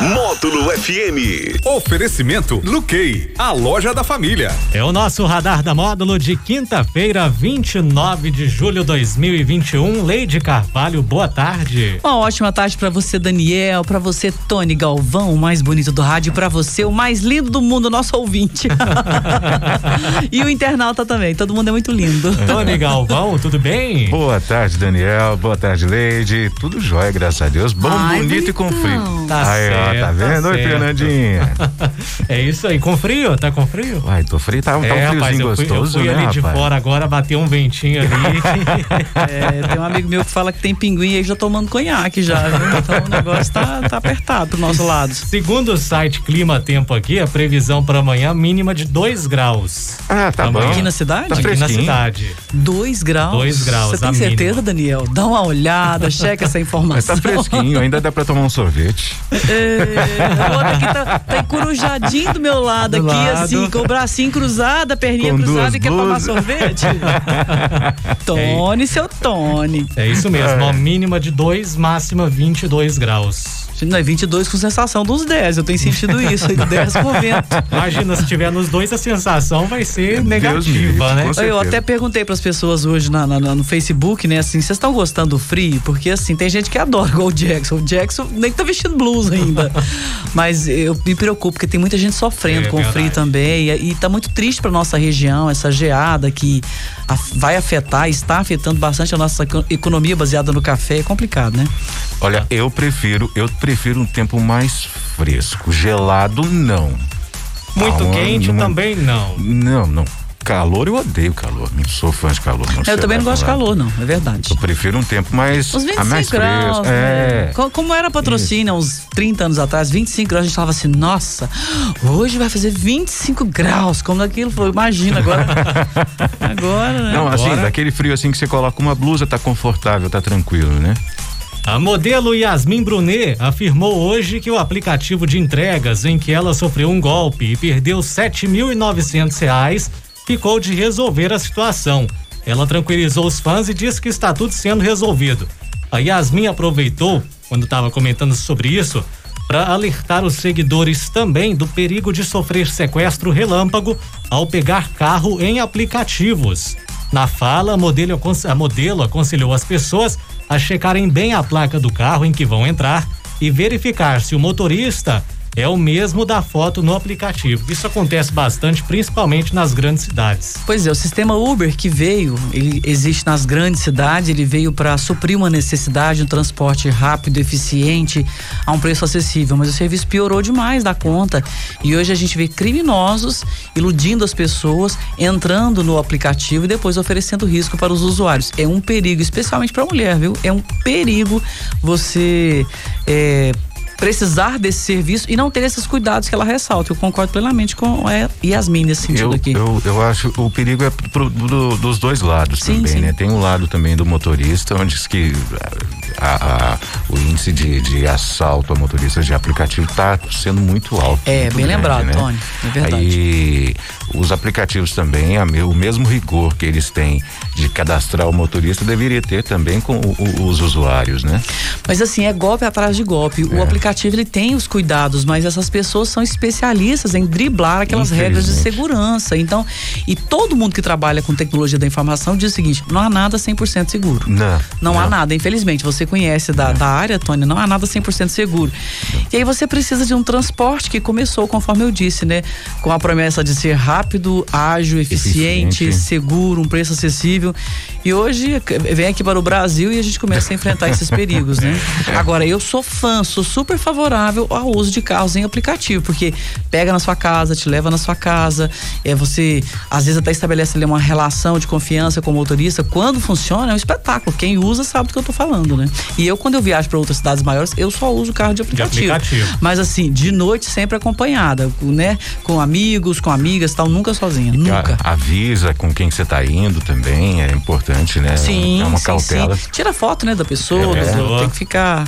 Módulo FM. Oferecimento Luquei, a loja da família. É o nosso radar da módulo de quinta-feira, 29 de julho de 2021. Leide Carvalho, boa tarde. Uma ótima tarde para você, Daniel, para você, Tony Galvão, o mais bonito do rádio, para você, o mais lindo do mundo, nosso ouvinte. e o internauta também, todo mundo é muito lindo. Tony Galvão, tudo bem? Boa tarde, Daniel. Boa tarde, Leide. Tudo jóia, graças a Deus. Bom, Ai, bonito e com frio. Tá aí, ó, certo, tá vendo? Oi, certo. Fernandinha. É isso aí, com frio? Tá com frio? Uai, tô frio, tá, tá um é, friozinho rapaz, eu fui, gostoso, eu fui né, ali de rapaz? fora agora, bateu um ventinho ali. É, tem um amigo meu que fala que tem pinguim aí já tomando conhaque já, viu? Então o negócio tá, tá apertado pro nosso lado. Segundo o site Clima Tempo aqui, a previsão para amanhã mínima de 2 graus. Ah, tá Amanhã. bom. Aqui na cidade? Tá aqui na fresquinho. cidade. Dois graus. Dois graus, Você tem certeza, mínima. Daniel? Dá uma olhada, checa essa Mas informação. tá fresquinho, ainda dá pra tomar um sorvete. É, o outro aqui tá, tá encorujadinho do meu lado, Do aqui, lado. assim, com o bracinho cruzado, a perninha Com cruzada e quer tomar sorvete. Tony, seu Tony. É isso mesmo, ó, mínima de 2, máxima 22 graus. Não é 22 com sensação dos 10, eu tenho sentido isso, 10 com vento. Imagina, se tiver nos dois, a sensação vai ser Deus negativa, né? com Eu até perguntei pras pessoas hoje na- na- na- no Facebook, né, assim, vocês estão gostando do frio? Porque, assim, tem gente que adora, igual o Jackson. O Jackson nem tá vestindo blusa ainda. Mas eu me preocupo, porque tem muita gente sofrendo É com o frio também. E, e tá muito triste pra nossa região, essa geada que a- vai afetar, está afetando bastante a nossa eco- economia baseada no café. É complicado, né? Olha, eu prefiro, eu prefiro um tempo mais fresco. Gelado, não. Muito Ah, quente não- também não. Não, não. Calor, eu odeio calor. Não sou fã de calor. Não Eu também não gosto de calor, não, é verdade. Eu prefiro um tempo mais, Uns ah, 25 mais graus, fresco. né? É. Co- Como era patrocínio uns 30 anos atrás, 25 graus, a gente falava assim, nossa, hoje vai fazer 25 graus, como aquilo foi, imagina agora. agora, né? Não, assim, Agora- daquele frio assim que você coloca uma blusa, tá confortável, tá tranquilo, né? A modelo Yasmin Brunet afirmou hoje que o aplicativo de entregas em que ela sofreu um golpe e perdeu 7.900 reais ficou de resolver a situação. Ela tranquilizou os fãs e disse que está tudo sendo resolvido. A Yasmin aproveitou, quando estava comentando sobre isso, para alertar os seguidores também do perigo de sofrer sequestro relâmpago ao pegar carro em aplicativos. Na fala, a modelo, acon- a modelo aconselhou as pessoas a checarem bem a placa do carro em que vão entrar e verificar se o motorista é o mesmo da foto no aplicativo. Isso acontece bastante, principalmente nas grandes cidades. Pois é, o sistema Uber que veio, ele existe nas grandes cidades, ele veio para suprir uma necessidade, um transporte rápido, eficiente, a um preço acessível, mas o serviço piorou demais da conta e hoje a gente vê criminosos iludindo as pessoas, entrando no aplicativo e depois oferecendo risco para os usuários. É um perigo, especialmente para a mulher, viu? É um perigo você é, precisar desse serviço e não ter esses cuidados que ela ressalta. Eu concordo plenamente com a Yasmin nesse sentido Eu, aqui. eu, eu acho o perigo é pro- do- dos dois lados Sim, também, sim. né? Tem um lado também do motorista, onde diz que a- a- o índice de, de assalto a motoristas de aplicativo está sendo muito alto. É, muito bem grande, lembrado, né? Tony. É verdade. Aí os aplicativos também, a o mesmo rigor que eles têm de cadastrar o motorista deveria ter também com o- o- os usuários, né? Mas assim, é golpe atrás de golpe. O É. aplicativo ele tem os cuidados, mas essas pessoas são especialistas em driblar aquelas regras de segurança. Então, e todo mundo que trabalha com tecnologia da informação diz o seguinte: não há nada 100% seguro. Não. Não, há nada, infelizmente. Você conhece da, da área, Tônia, não há nada 100% seguro. E aí você precisa de um transporte que começou, conforme eu disse, né? Com a promessa de ser rápido, ágil, eficiente, Eficiente. seguro, um preço acessível. E hoje vem aqui para o Brasil e a gente começa a enfrentar esses perigos, né? Agora, eu sou fã, sou super favorável ao uso de carros em aplicativo, porque pega na sua casa, te leva na sua casa, é você às vezes até estabelece ali uma relação de confiança com o motorista. Quando funciona, é um espetáculo. Quem usa sabe do que eu tô falando, né? E eu, quando eu viajo para outras cidades maiores, eu só uso carro de aplicativo. aplicativo. Mas assim, de noite sempre acompanhada, né? Com amigos, com amigas, tal, nunca sozinha, nunca. A- Avisa com quem você tá indo também, é importante, né? Sim, é uma sim, cautela. sim. Tira foto, né, da pessoa, É. do- tem que ficar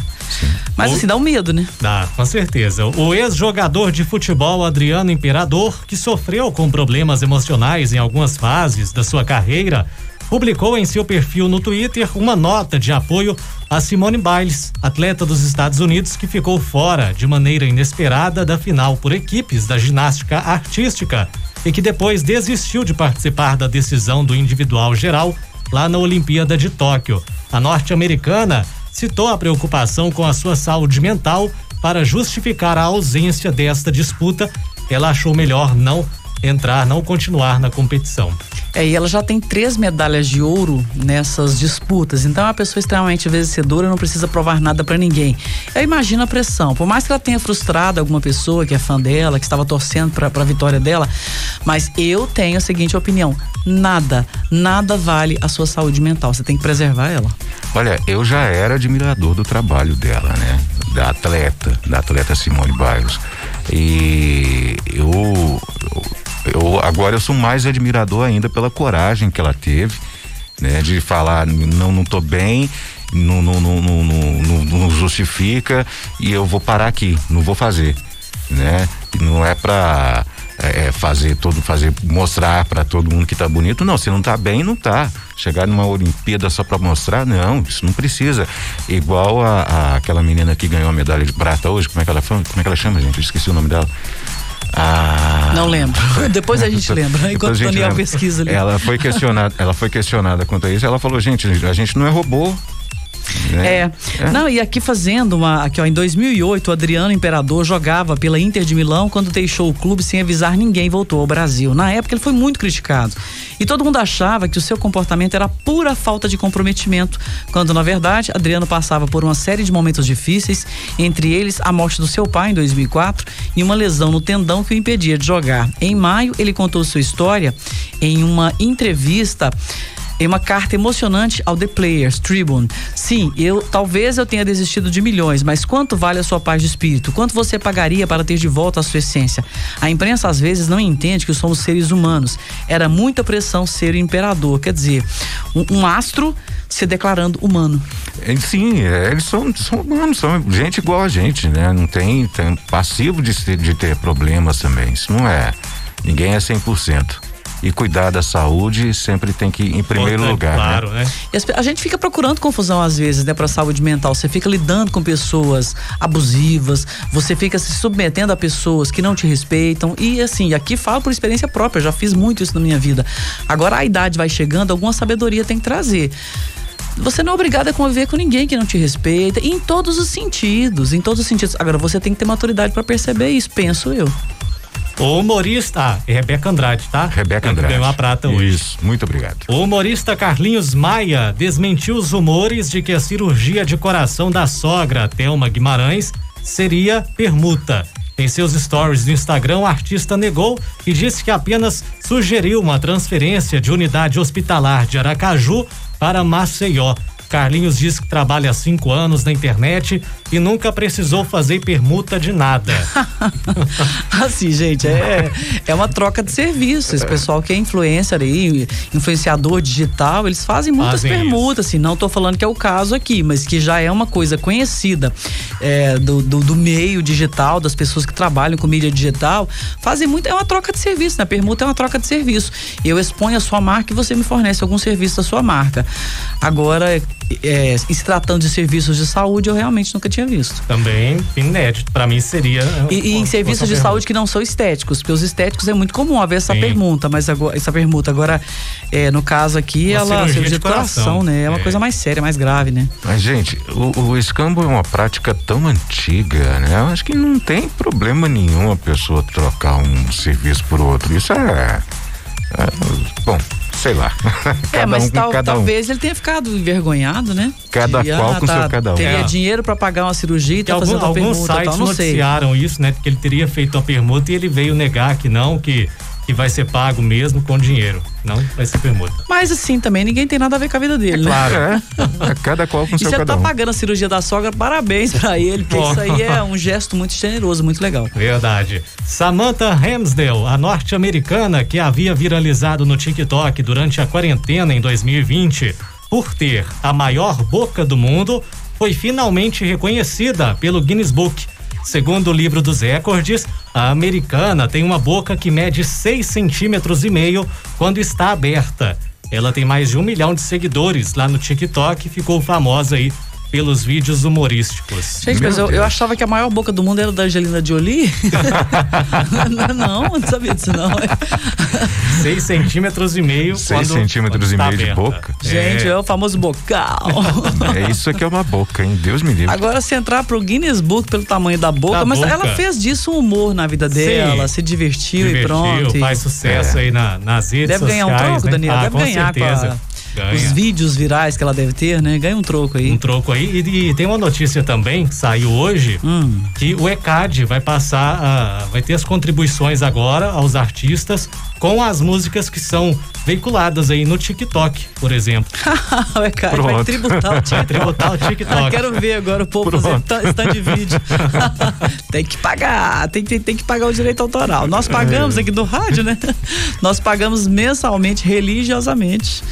Mas assim, dá um medo, né? Dá, com certeza. O ex-jogador de futebol Adriano Imperador, que sofreu com problemas emocionais em algumas fases da sua carreira, publicou em seu perfil no Twitter uma nota de apoio a Simone Biles, atleta dos Estados Unidos que ficou fora de maneira inesperada da final por equipes da ginástica artística e que depois desistiu de participar da decisão do individual geral lá na Olimpíada de Tóquio. A norte-americana citou a preocupação com a sua saúde mental para justificar a ausência desta disputa. Ela achou melhor não entrar, não continuar na competição. É, e ela já tem três medalhas de ouro nessas disputas. Então é uma pessoa extremamente vencedora, não precisa provar nada para ninguém. Eu imagino a pressão. Por mais que ela tenha frustrado alguma pessoa que é fã dela, que estava torcendo para a vitória dela, mas eu tenho a seguinte opinião: nada, nada vale a sua saúde mental. Você tem que preservar ela. Olha, eu já era admirador do trabalho dela, né? Da atleta, da atleta Simone Biles. E eu agora eu sou mais admirador ainda pela coragem que ela teve, né? De falar, não, não tô bem, não, não, não, não, não, não justifica e eu vou parar aqui, não vou fazer, né? Não é pra é, é fazer todo, fazer, mostrar para todo mundo que tá bonito, não, se não tá bem, não tá. Chegar numa Olimpíada só para mostrar, não, isso não precisa. Igual a, a, aquela menina que ganhou a medalha de prata hoje, como é que ela como é que ela chama, gente? Eu esqueci o nome dela. Ah, não lembro. Depois a gente lembra. Enquanto o Daniel lembra. pesquisa ali. Ela foi questionada, ela foi questionada quanto a isso. Ela falou, gente, a gente não é robô. Né? É. é. Não, e aqui fazendo uma. Aqui, ó, em 2008, o Adriano Imperador jogava pela Inter de Milão quando deixou o clube sem avisar ninguém voltou ao Brasil. Na época, ele foi muito criticado. E todo mundo achava que o seu comportamento era pura falta de comprometimento, quando na verdade Adriano passava por uma série de momentos difíceis, entre eles a morte do seu pai em 2004 e uma lesão no tendão que o impedia de jogar. Em maio, ele contou sua história em uma entrevista em uma carta emocionante ao The Players Tribune. Sim, eu talvez eu tenha desistido de milhões, mas quanto vale a sua paz de espírito? Quanto você pagaria para ter de volta a sua essência? A imprensa às vezes não entende que somos seres humanos. Era muita pressão ser o imperador, quer dizer, um, um astro se declarando humano. É, sim, é, eles são, são humanos, são gente igual a gente, né? Não tem, tem passivo de, de ter problemas também. Isso não é. Ninguém é 100% e cuidar da saúde sempre tem que ir em primeiro lugar. Né? Claro, né? né? a gente fica procurando confusão às vezes, né, para saúde mental. Você fica lidando com pessoas abusivas, você fica se submetendo a pessoas que não te respeitam e assim, aqui falo por experiência própria, já fiz muito isso na minha vida. Agora a idade vai chegando, alguma sabedoria tem que trazer você não é obrigado a conviver com ninguém que não te respeita, em todos os sentidos, em todos os sentidos. Agora você tem que ter maturidade para perceber isso, penso eu. O humorista, ah, é Rebeca Andrade, tá? Rebeca Andrade. Ganhou a prata hoje. Isso, muito obrigado. O humorista Carlinhos Maia desmentiu os rumores de que a cirurgia de coração da sogra, Thelma Guimarães, seria permuta. Em seus stories no Instagram, o artista negou e disse que apenas sugeriu uma transferência de unidade hospitalar de Aracaju para Maceió. Carlinhos diz que trabalha há cinco anos na internet e nunca precisou fazer permuta de nada. assim, gente, é, é uma troca de serviço. Esse pessoal que é influencer aí, influenciador digital, eles fazem muitas fazem permutas. Assim, não estou falando que é o caso aqui, mas que já é uma coisa conhecida é, do, do, do, meio digital, das pessoas que trabalham com mídia digital, fazem muito. É uma troca de serviço, né? Permuta é uma troca de serviço. Eu exponho a sua marca e você me fornece algum serviço da sua marca. Agora, é, se tratando de serviços de saúde, eu realmente nunca tinha visto. Também inédito. Para mim seria. E, e em serviços de saúde que não são estéticos, porque os estéticos é muito comum haver essa Sim. pergunta, mas agora, essa pergunta. Agora, é, no caso aqui, uma ela cirurgia, cirurgia de coração, coração, né? É uma é. coisa mais séria, mais grave, né? Mas, gente, o, o escambo é uma prática tão antiga, né? Eu acho que não tem problema nenhum a pessoa trocar um serviço por outro. Isso é, é bom, sei lá. é, mas um tal, talvez um. ele tenha ficado envergonhado, né? Cada de, qual ah, com tá, seu cada um. Teria é. dinheiro para pagar uma cirurgia e tá algum, fazendo uma alguns permuta, sites tal, não noticiaram sei. isso, né? Que ele teria feito a permuta e ele veio negar que não, que que vai ser pago mesmo com dinheiro, não vai ser permuta. Mas assim também ninguém tem nada a ver com a vida dele, é né? Claro, é. é. Cada qual com e seu você cada tá um. pagando a cirurgia da sogra, parabéns para ele, porque isso aí é um gesto muito generoso, muito legal. Verdade. Samantha Ramsdale, a norte-americana que havia viralizado no TikTok durante a quarentena em 2020 por ter a maior boca do mundo, foi finalmente reconhecida pelo Guinness Book. Segundo o livro dos recordes, a americana tem uma boca que mede 6 centímetros e meio quando está aberta. Ela tem mais de um milhão de seguidores lá no TikTok e ficou famosa aí pelos vídeos humorísticos. Gente, mas eu, eu, achava que a maior boca do mundo era da Angelina Jolie. não, não, sabia disso não. Seis centímetros e meio. Seis centímetros e meio aberta. de boca. Gente, é. é o famoso bocal. É isso aqui é uma boca, hein? Deus me livre. Agora, se entrar pro Guinness Book pelo tamanho da boca, da mas boca. ela fez disso um humor na vida dela, Sim. se divertiu, divertiu, e pronto. Faz sucesso é. aí na, nas redes Deve sociais. Deve ganhar um troco, né? Daniel? Ah, Deve ganhar certeza. com a Ganha. os vídeos virais que ela deve ter, né? Ganha um troco aí. Um troco aí. E, e tem uma notícia também, que saiu hoje, hum. que o ECAD vai passar, a, vai ter as contribuições agora aos artistas com as músicas que são veiculadas aí no TikTok, por exemplo. o ECAD Pronto. vai tributar o TikTok. tributar o TikTok. Ah, quero ver agora o povo Pronto. fazer stand de vídeo. tem que pagar, tem, tem, tem que pagar o direito autoral. Nós pagamos aqui do rádio, né? Nós pagamos mensalmente, religiosamente.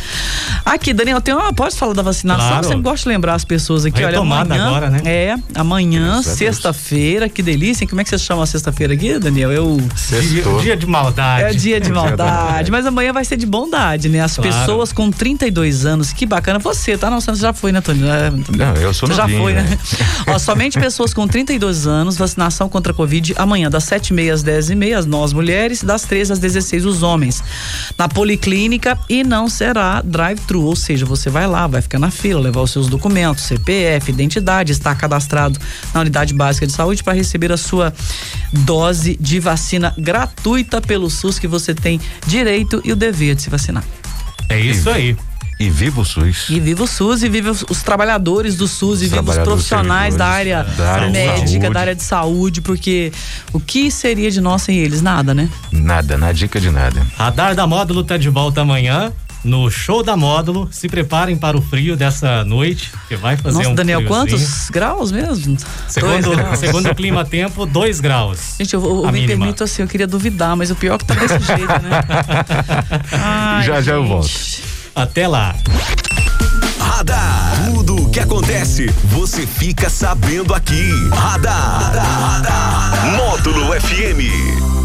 Aqui, Daniel, tem uma. Pode falar da vacinação? Claro. Eu sempre gosto de lembrar as pessoas aqui. Olha, amanhã. Agora, né? É, amanhã, sexta-feira, que delícia. Como é que você chama a sexta-feira aqui, Daniel? Eu. Dia, dia, de maldade. É dia de maldade. mas amanhã vai ser de bondade, né? As claro. pessoas com 32 anos, que bacana. Você, tá? Não, você já foi, né, Tony? Não, eu sou Você já foi, né? Ó, somente pessoas com 32 anos, vacinação contra a Covid amanhã, das 7h30 às 10h30, nós mulheres, das 13 às 16 os homens. Na policlínica e não será drive-thru, ou seja, você vai lá, vai ficar na fila, levar os seus documentos, CPF, identidade, estar cadastrado na unidade básica de saúde para receber a sua dose de vacina gratuita pelo SUS que você tem direito e o dever de se vacinar. É isso aí. E viva o SUS. E viva o SUS, e viva os, os trabalhadores do SUS, e viva os profissionais da área, da área médica, da área de saúde, porque o que seria de nós sem eles? Nada, né? Nada, na dica de nada. Radar da Módulo tá de volta amanhã no show da Módulo. Se preparem para o frio dessa noite, que vai fazer Nossa, um Daniel, friozinho. quantos graus mesmo? Segundo, graus. segundo o clima tempo, dois graus. Gente, eu, eu me mínima. permito assim, eu queria duvidar, mas o pior é que tá desse jeito, né? Ai, já, gente. já eu volto. Até lá. Radar. Tudo o que acontece, você fica sabendo aqui. Radar. Radar. Radar. Módulo FM.